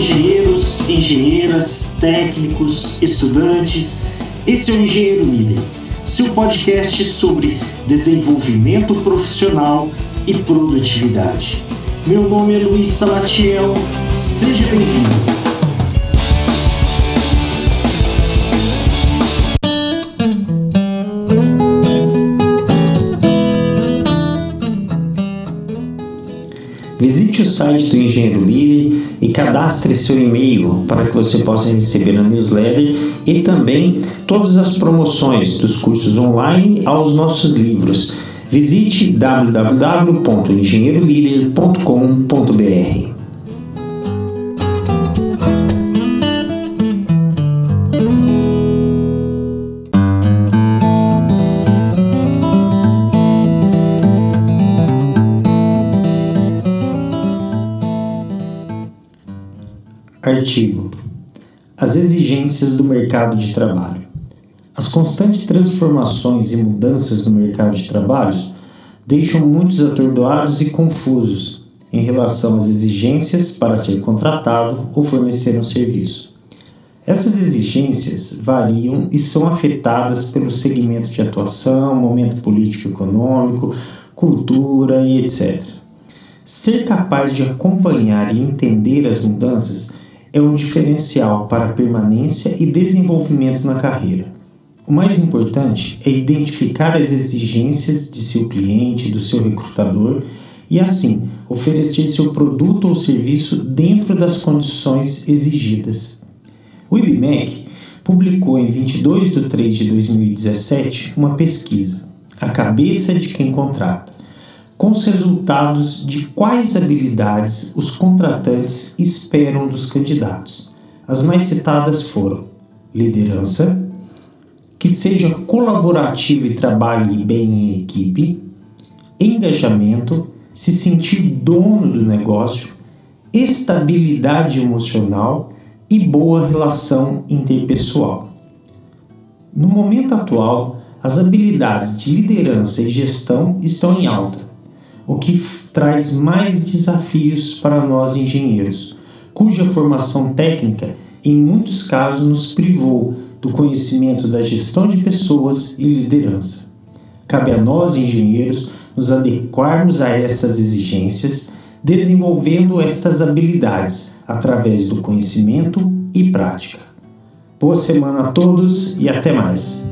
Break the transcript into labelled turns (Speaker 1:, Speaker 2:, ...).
Speaker 1: engenheiros, engenheiras, técnicos, estudantes. Esse é o Engenheiro Líder, seu podcast sobre desenvolvimento profissional e produtividade. Meu nome é Luiz Salatiel, seja bem-vindo. Visite o site do Engenheiro Líder e cadastre seu e-mail para que você possa receber a newsletter e também todas as promoções dos cursos online aos nossos livros. Visite www.engenheirolider.com.br. Artigo: As exigências do mercado de trabalho. As constantes transformações e mudanças no mercado de trabalho deixam muitos atordoados e confusos em relação às exigências para ser contratado ou fornecer um serviço. Essas exigências variam e são afetadas pelo segmento de atuação, momento político-econômico, cultura e etc. Ser capaz de acompanhar e entender as mudanças é um diferencial para permanência e desenvolvimento na carreira. O mais importante é identificar as exigências de seu cliente, do seu recrutador e, assim, oferecer seu produto ou serviço dentro das condições exigidas. O IBMEC publicou em 22 de 3 de 2017 uma pesquisa, A Cabeça de Quem Contrata, com os resultados de quais habilidades os contratantes esperam dos candidatos. As mais citadas foram liderança, que seja colaborativo e trabalhe bem em equipe, engajamento, se sentir dono do negócio, estabilidade emocional e boa relação interpessoal. No momento atual, as habilidades de liderança e gestão estão em alta o que traz mais desafios para nós engenheiros, cuja formação técnica, em muitos casos, nos privou do conhecimento da gestão de pessoas e liderança. Cabe a nós, engenheiros, nos adequarmos a estas exigências, desenvolvendo estas habilidades através do conhecimento e prática. Boa semana a todos e até mais!